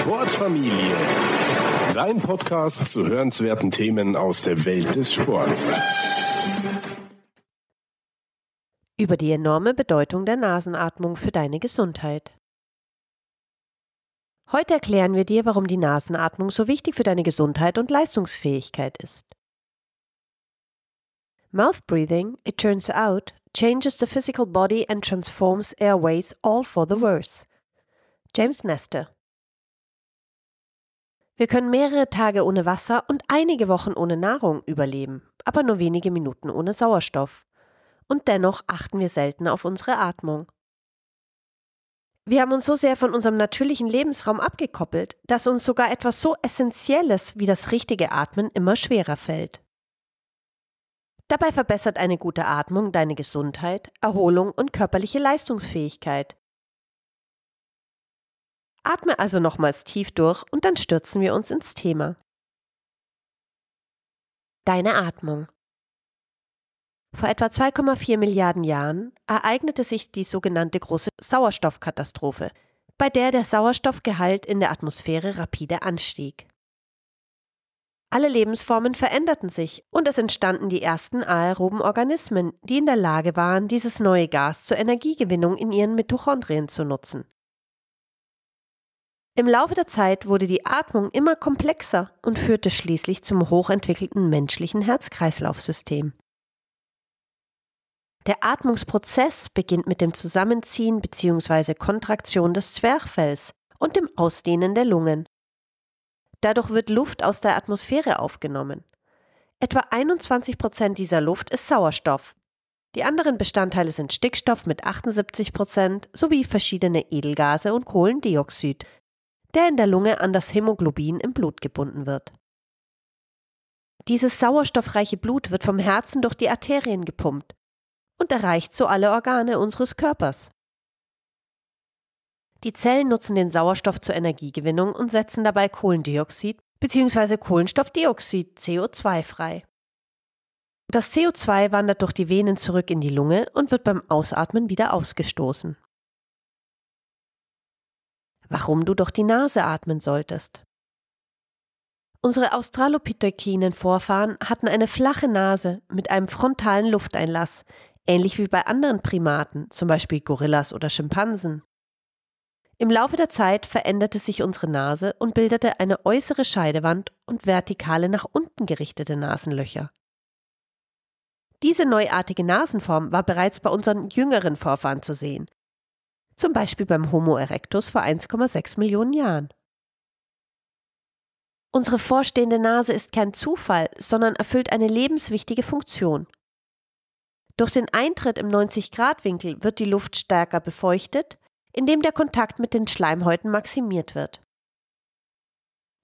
Sportfamilie. Dein Podcast zu hörenswerten Themen aus der Welt des Sports. Über die enorme Bedeutung der Nasenatmung für deine Gesundheit. Heute erklären wir dir, warum die Nasenatmung so wichtig für deine Gesundheit und Leistungsfähigkeit ist. Mouth breathing, it turns out, changes the physical body and transforms airways all for the worse. James Nestor wir können mehrere Tage ohne Wasser und einige Wochen ohne Nahrung überleben, aber nur wenige Minuten ohne Sauerstoff. Und dennoch achten wir selten auf unsere Atmung. Wir haben uns so sehr von unserem natürlichen Lebensraum abgekoppelt, dass uns sogar etwas so Essentielles wie das richtige Atmen immer schwerer fällt. Dabei verbessert eine gute Atmung deine Gesundheit, Erholung und körperliche Leistungsfähigkeit. Atme also nochmals tief durch und dann stürzen wir uns ins Thema. Deine Atmung. Vor etwa 2,4 Milliarden Jahren ereignete sich die sogenannte große Sauerstoffkatastrophe, bei der der Sauerstoffgehalt in der Atmosphäre rapide anstieg. Alle Lebensformen veränderten sich und es entstanden die ersten aeroben Organismen, die in der Lage waren, dieses neue Gas zur Energiegewinnung in ihren Mitochondrien zu nutzen. Im Laufe der Zeit wurde die Atmung immer komplexer und führte schließlich zum hochentwickelten menschlichen Herz-Kreislauf-System. Der Atmungsprozess beginnt mit dem Zusammenziehen bzw. Kontraktion des Zwerchfells und dem Ausdehnen der Lungen. Dadurch wird Luft aus der Atmosphäre aufgenommen. Etwa 21 Prozent dieser Luft ist Sauerstoff. Die anderen Bestandteile sind Stickstoff mit 78 Prozent sowie verschiedene Edelgase und Kohlendioxid, der in der Lunge an das Hämoglobin im Blut gebunden wird. Dieses sauerstoffreiche Blut wird vom Herzen durch die Arterien gepumpt und erreicht so alle Organe unseres Körpers. Die Zellen nutzen den Sauerstoff zur Energiegewinnung und setzen dabei Kohlendioxid bzw. Kohlenstoffdioxid CO2 frei. Das CO2 wandert durch die Venen zurück in die Lunge und wird beim Ausatmen wieder ausgestoßen. Warum du durch die Nase atmen solltest. Unsere australopithekinen Vorfahren hatten eine flache Nase mit einem frontalen Lufteinlass, ähnlich wie bei anderen Primaten, zum Beispiel Gorillas oder Schimpansen. Im Laufe der Zeit veränderte sich unsere Nase und bildete eine äußere Scheidewand und vertikale nach unten gerichtete Nasenlöcher. Diese neuartige Nasenform war bereits bei unseren jüngeren Vorfahren zu sehen, zum Beispiel beim Homo erectus vor 1,6 Millionen Jahren. Unsere vorstehende Nase ist kein Zufall, sondern erfüllt eine lebenswichtige Funktion. Durch den Eintritt im 90-Grad-Winkel wird die Luft stärker befeuchtet, indem der Kontakt mit den Schleimhäuten maximiert wird.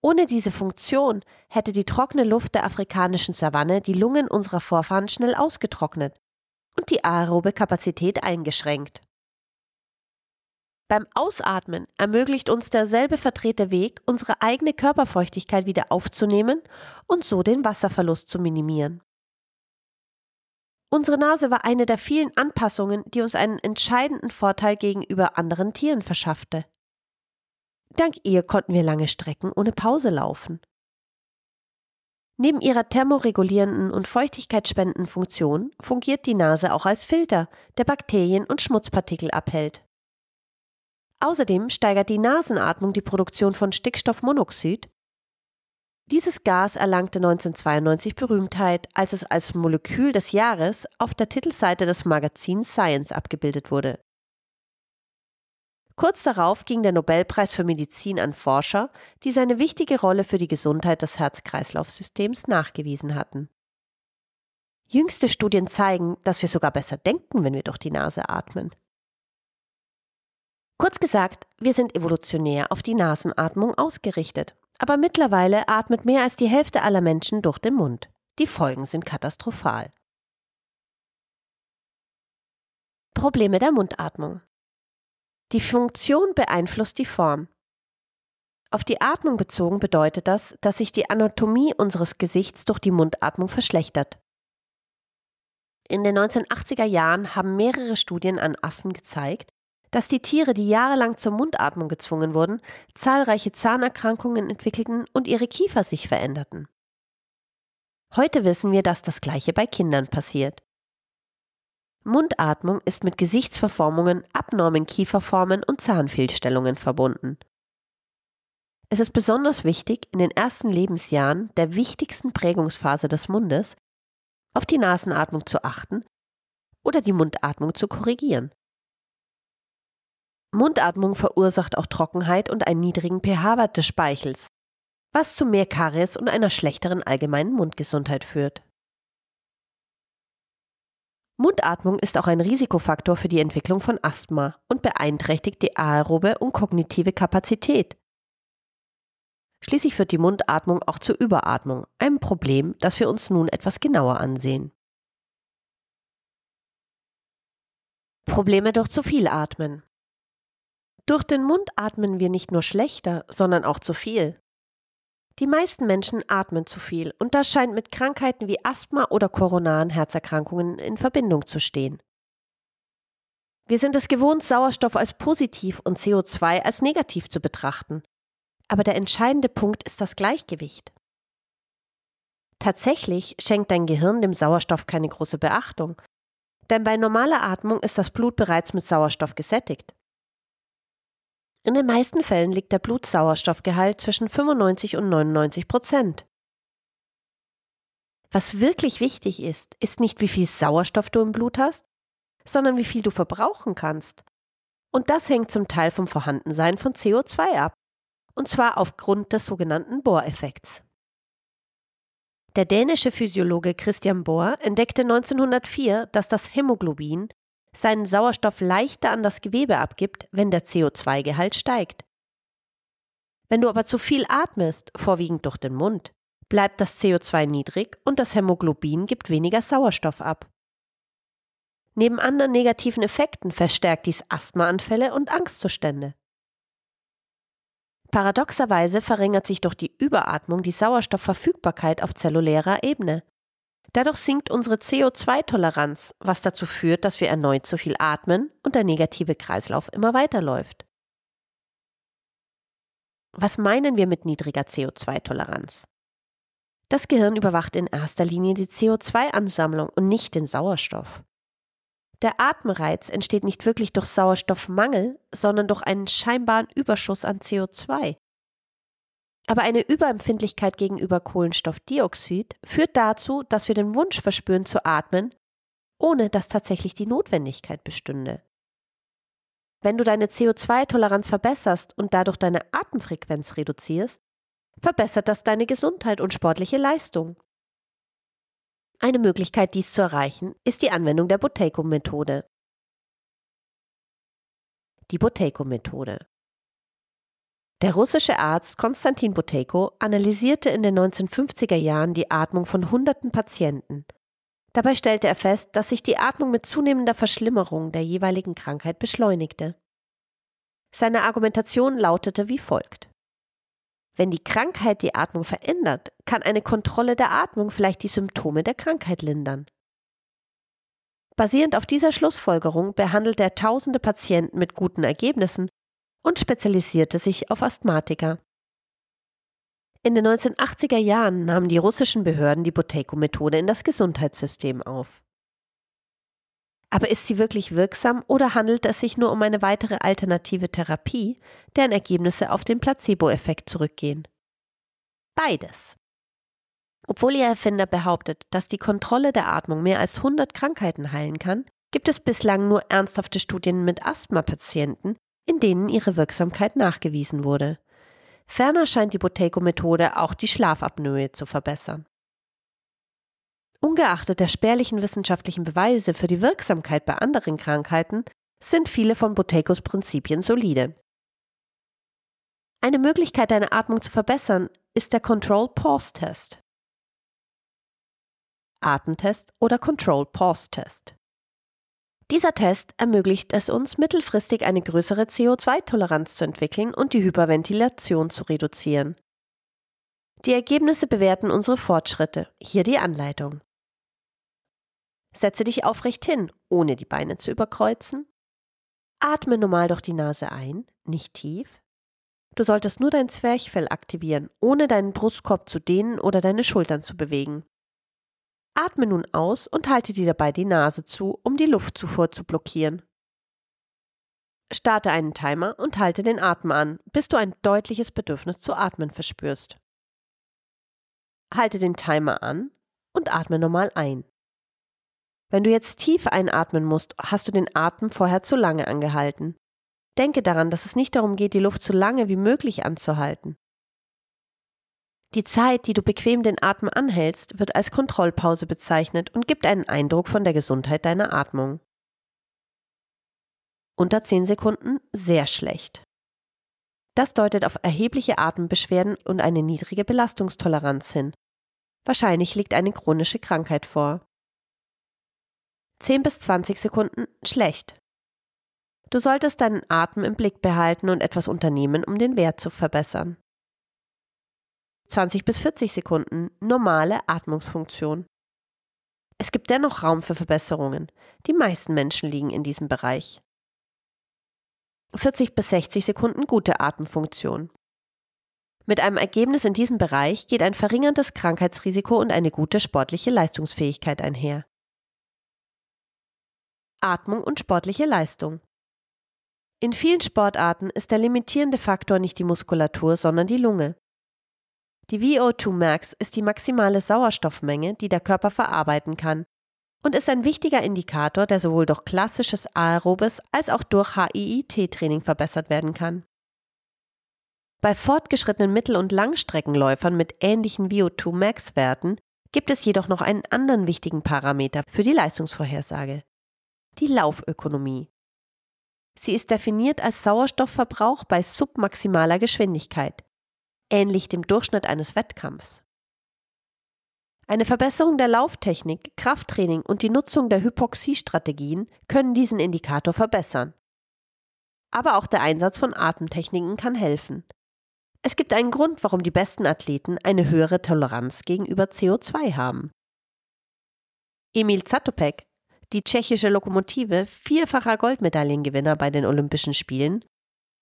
Ohne diese Funktion hätte die trockene Luft der afrikanischen Savanne die Lungen unserer Vorfahren schnell ausgetrocknet und die aerobe Kapazität eingeschränkt. Beim Ausatmen ermöglicht uns derselbe verdrehte Weg, unsere eigene Körperfeuchtigkeit wieder aufzunehmen und so den Wasserverlust zu minimieren. Unsere Nase war eine der vielen Anpassungen, die uns einen entscheidenden Vorteil gegenüber anderen Tieren verschaffte. Dank ihr konnten wir lange Strecken ohne Pause laufen. Neben ihrer thermoregulierenden und feuchtigkeitsspendenden Funktion fungiert die Nase auch als Filter, der Bakterien und Schmutzpartikel abhält. Außerdem steigert die Nasenatmung die Produktion von Stickstoffmonoxid, dieses Gas erlangte 1992 Berühmtheit, als es als Molekül des Jahres auf der Titelseite des Magazins Science abgebildet wurde. Kurz darauf ging der Nobelpreis für Medizin an Forscher, die seine wichtige Rolle für die Gesundheit des Herz-Kreislauf-Systems nachgewiesen hatten. Jüngste Studien zeigen, dass wir sogar besser denken, wenn wir durch die Nase atmen. Kurz gesagt, wir sind evolutionär auf die Nasenatmung ausgerichtet. Aber mittlerweile atmet mehr als die Hälfte aller Menschen durch den Mund. Die Folgen sind katastrophal. Probleme der Mundatmung. Die Funktion beeinflusst die Form. Auf die Atmung bezogen bedeutet das, dass sich die Anatomie unseres Gesichts durch die Mundatmung verschlechtert. In den 1980er Jahren haben mehrere Studien an Affen gezeigt, dass die Tiere, die jahrelang zur Mundatmung gezwungen wurden, zahlreiche Zahnerkrankungen entwickelten und ihre Kiefer sich veränderten. Heute wissen wir, dass das gleiche bei Kindern passiert. Mundatmung ist mit Gesichtsverformungen, abnormen Kieferformen und Zahnfehlstellungen verbunden. Es ist besonders wichtig, in den ersten Lebensjahren der wichtigsten Prägungsphase des Mundes auf die Nasenatmung zu achten oder die Mundatmung zu korrigieren. Mundatmung verursacht auch Trockenheit und einen niedrigen pH-Wert des Speichels, was zu mehr Karies und einer schlechteren allgemeinen Mundgesundheit führt. Mundatmung ist auch ein Risikofaktor für die Entwicklung von Asthma und beeinträchtigt die aerobe und kognitive Kapazität. Schließlich führt die Mundatmung auch zur Überatmung, einem Problem, das wir uns nun etwas genauer ansehen. Probleme durch zu viel Atmen. Durch den Mund atmen wir nicht nur schlechter, sondern auch zu viel. Die meisten Menschen atmen zu viel und das scheint mit Krankheiten wie Asthma oder koronaren Herzerkrankungen in Verbindung zu stehen. Wir sind es gewohnt, Sauerstoff als positiv und CO2 als negativ zu betrachten. Aber der entscheidende Punkt ist das Gleichgewicht. Tatsächlich schenkt dein Gehirn dem Sauerstoff keine große Beachtung, denn bei normaler Atmung ist das Blut bereits mit Sauerstoff gesättigt. In den meisten Fällen liegt der Blutsauerstoffgehalt zwischen 95 und 99 Prozent. Was wirklich wichtig ist, ist nicht, wie viel Sauerstoff du im Blut hast, sondern wie viel du verbrauchen kannst. Und das hängt zum Teil vom Vorhandensein von CO2 ab, und zwar aufgrund des sogenannten Bohr-Effekts. Der dänische Physiologe Christian Bohr entdeckte 1904, dass das Hämoglobin seinen Sauerstoff leichter an das Gewebe abgibt, wenn der CO2-Gehalt steigt. Wenn du aber zu viel atmest, vorwiegend durch den Mund, bleibt das CO2 niedrig und das Hämoglobin gibt weniger Sauerstoff ab. Neben anderen negativen Effekten verstärkt dies Asthmaanfälle und Angstzustände. Paradoxerweise verringert sich durch die Überatmung die Sauerstoffverfügbarkeit auf zellulärer Ebene. Dadurch sinkt unsere CO2-Toleranz, was dazu führt, dass wir erneut zu viel atmen und der negative Kreislauf immer weiterläuft. Was meinen wir mit niedriger CO2-Toleranz? Das Gehirn überwacht in erster Linie die CO2-Ansammlung und nicht den Sauerstoff. Der Atemreiz entsteht nicht wirklich durch Sauerstoffmangel, sondern durch einen scheinbaren Überschuss an CO2. Aber eine Überempfindlichkeit gegenüber Kohlenstoffdioxid führt dazu, dass wir den Wunsch verspüren zu atmen, ohne dass tatsächlich die Notwendigkeit bestünde. Wenn du deine CO2-Toleranz verbesserst und dadurch deine Atemfrequenz reduzierst, verbessert das deine Gesundheit und sportliche Leistung. Eine Möglichkeit, dies zu erreichen, ist die Anwendung der Boteco-Methode. Die Boteco-Methode. Der russische Arzt Konstantin Buteyko analysierte in den 1950er Jahren die Atmung von hunderten Patienten. Dabei stellte er fest, dass sich die Atmung mit zunehmender Verschlimmerung der jeweiligen Krankheit beschleunigte. Seine Argumentation lautete wie folgt. Wenn die Krankheit die Atmung verändert, kann eine Kontrolle der Atmung vielleicht die Symptome der Krankheit lindern. Basierend auf dieser Schlussfolgerung behandelte er tausende Patienten mit guten Ergebnissen und spezialisierte sich auf Asthmatiker. In den 1980er Jahren nahmen die russischen Behörden die Boteco-Methode in das Gesundheitssystem auf. Aber ist sie wirklich wirksam oder handelt es sich nur um eine weitere alternative Therapie, deren Ergebnisse auf den Placebo-Effekt zurückgehen? Beides. Obwohl ihr Erfinder behauptet, dass die Kontrolle der Atmung mehr als 100 Krankheiten heilen kann, gibt es bislang nur ernsthafte Studien mit Asthma-Patienten, in denen ihre Wirksamkeit nachgewiesen wurde. Ferner scheint die Boteco-Methode auch die Schlafapnoe zu verbessern. Ungeachtet der spärlichen wissenschaftlichen Beweise für die Wirksamkeit bei anderen Krankheiten sind viele von Botecos Prinzipien solide. Eine Möglichkeit, deine Atmung zu verbessern, ist der Control Pause Test. Atemtest oder Control Pause Test. Dieser Test ermöglicht es uns, mittelfristig eine größere CO2-Toleranz zu entwickeln und die Hyperventilation zu reduzieren. Die Ergebnisse bewerten unsere Fortschritte. Hier die Anleitung. Setze dich aufrecht hin, ohne die Beine zu überkreuzen. Atme normal durch die Nase ein, nicht tief. Du solltest nur dein Zwerchfell aktivieren, ohne deinen Brustkorb zu dehnen oder deine Schultern zu bewegen. Atme nun aus und halte dir dabei die Nase zu, um die Luftzufuhr zu blockieren. Starte einen Timer und halte den Atem an, bis du ein deutliches Bedürfnis zu atmen verspürst. Halte den Timer an und atme normal ein. Wenn du jetzt tief einatmen musst, hast du den Atem vorher zu lange angehalten. Denke daran, dass es nicht darum geht, die Luft so lange wie möglich anzuhalten. Die Zeit, die du bequem den Atem anhältst, wird als Kontrollpause bezeichnet und gibt einen Eindruck von der Gesundheit deiner Atmung. Unter 10 Sekunden sehr schlecht. Das deutet auf erhebliche Atembeschwerden und eine niedrige Belastungstoleranz hin. Wahrscheinlich liegt eine chronische Krankheit vor. 10 bis 20 Sekunden schlecht. Du solltest deinen Atem im Blick behalten und etwas unternehmen, um den Wert zu verbessern. 20 bis 40 Sekunden normale Atmungsfunktion. Es gibt dennoch Raum für Verbesserungen. Die meisten Menschen liegen in diesem Bereich. 40 bis 60 Sekunden gute Atemfunktion. Mit einem Ergebnis in diesem Bereich geht ein verringertes Krankheitsrisiko und eine gute sportliche Leistungsfähigkeit einher. Atmung und sportliche Leistung. In vielen Sportarten ist der limitierende Faktor nicht die Muskulatur, sondern die Lunge. Die VO2 Max ist die maximale Sauerstoffmenge, die der Körper verarbeiten kann und ist ein wichtiger Indikator, der sowohl durch klassisches aerobes als auch durch HIIT-Training verbessert werden kann. Bei fortgeschrittenen Mittel- und Langstreckenläufern mit ähnlichen VO2 Max-Werten gibt es jedoch noch einen anderen wichtigen Parameter für die Leistungsvorhersage die Laufökonomie. Sie ist definiert als Sauerstoffverbrauch bei submaximaler Geschwindigkeit, ähnlich dem Durchschnitt eines Wettkampfs. Eine Verbesserung der Lauftechnik, Krafttraining und die Nutzung der Hypoxiestrategien können diesen Indikator verbessern. Aber auch der Einsatz von Atemtechniken kann helfen. Es gibt einen Grund, warum die besten Athleten eine höhere Toleranz gegenüber CO2 haben. Emil Zatopek die tschechische Lokomotive, vierfacher Goldmedaillengewinner bei den Olympischen Spielen,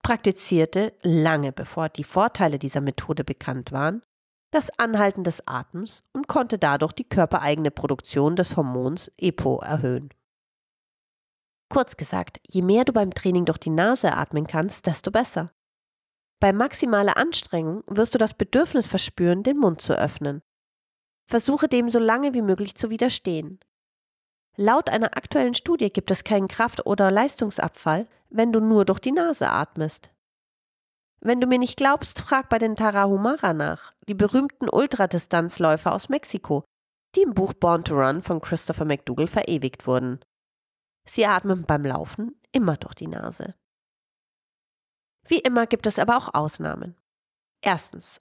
praktizierte, lange bevor die Vorteile dieser Methode bekannt waren, das Anhalten des Atems und konnte dadurch die körpereigene Produktion des Hormons EPO erhöhen. Kurz gesagt, je mehr du beim Training durch die Nase atmen kannst, desto besser. Bei maximaler Anstrengung wirst du das Bedürfnis verspüren, den Mund zu öffnen. Versuche dem so lange wie möglich zu widerstehen. Laut einer aktuellen Studie gibt es keinen Kraft- oder Leistungsabfall, wenn du nur durch die Nase atmest. Wenn du mir nicht glaubst, frag bei den Tarahumara nach, die berühmten Ultradistanzläufer aus Mexiko, die im Buch Born to Run von Christopher McDougall verewigt wurden. Sie atmen beim Laufen immer durch die Nase. Wie immer gibt es aber auch Ausnahmen. Erstens,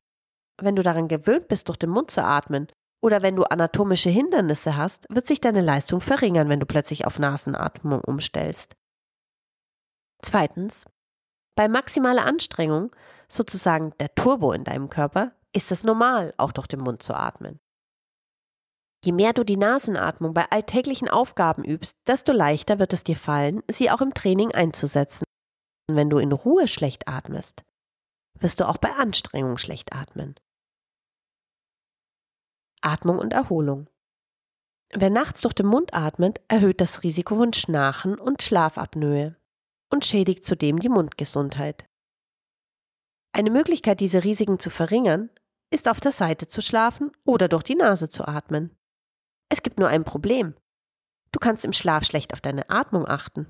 wenn du daran gewöhnt bist, durch den Mund zu atmen oder wenn du anatomische Hindernisse hast, wird sich deine Leistung verringern, wenn du plötzlich auf Nasenatmung umstellst. Zweitens, bei maximaler Anstrengung, sozusagen der Turbo in deinem Körper, ist es normal, auch durch den Mund zu atmen. Je mehr du die Nasenatmung bei alltäglichen Aufgaben übst, desto leichter wird es dir fallen, sie auch im Training einzusetzen. Und wenn du in Ruhe schlecht atmest, wirst du auch bei Anstrengung schlecht atmen. Atmung und Erholung. Wer nachts durch den Mund atmet, erhöht das Risiko von Schnarchen und Schlafapnoe und schädigt zudem die Mundgesundheit. Eine Möglichkeit, diese Risiken zu verringern, ist auf der Seite zu schlafen oder durch die Nase zu atmen. Es gibt nur ein Problem. Du kannst im Schlaf schlecht auf deine Atmung achten.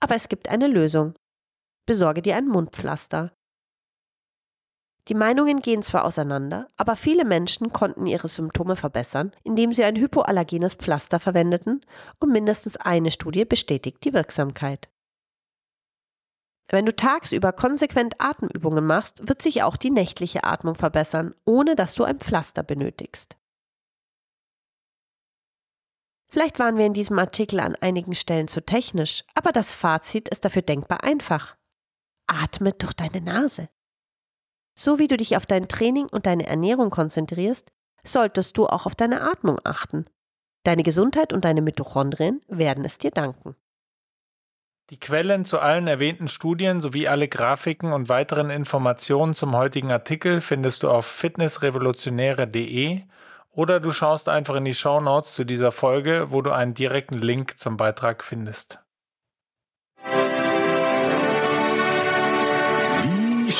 Aber es gibt eine Lösung. Besorge dir ein Mundpflaster. Die Meinungen gehen zwar auseinander, aber viele Menschen konnten ihre Symptome verbessern, indem sie ein hypoallergenes Pflaster verwendeten und mindestens eine Studie bestätigt die Wirksamkeit. Wenn du tagsüber konsequent Atemübungen machst, wird sich auch die nächtliche Atmung verbessern, ohne dass du ein Pflaster benötigst. Vielleicht waren wir in diesem Artikel an einigen Stellen zu technisch, aber das Fazit ist dafür denkbar einfach. Atme durch deine Nase. So wie du dich auf dein Training und deine Ernährung konzentrierst, solltest du auch auf deine Atmung achten. Deine Gesundheit und deine Mitochondrien werden es dir danken. Die Quellen zu allen erwähnten Studien sowie alle Grafiken und weiteren Informationen zum heutigen Artikel findest du auf fitnessrevolutionäre.de oder du schaust einfach in die Show Notes zu dieser Folge, wo du einen direkten Link zum Beitrag findest.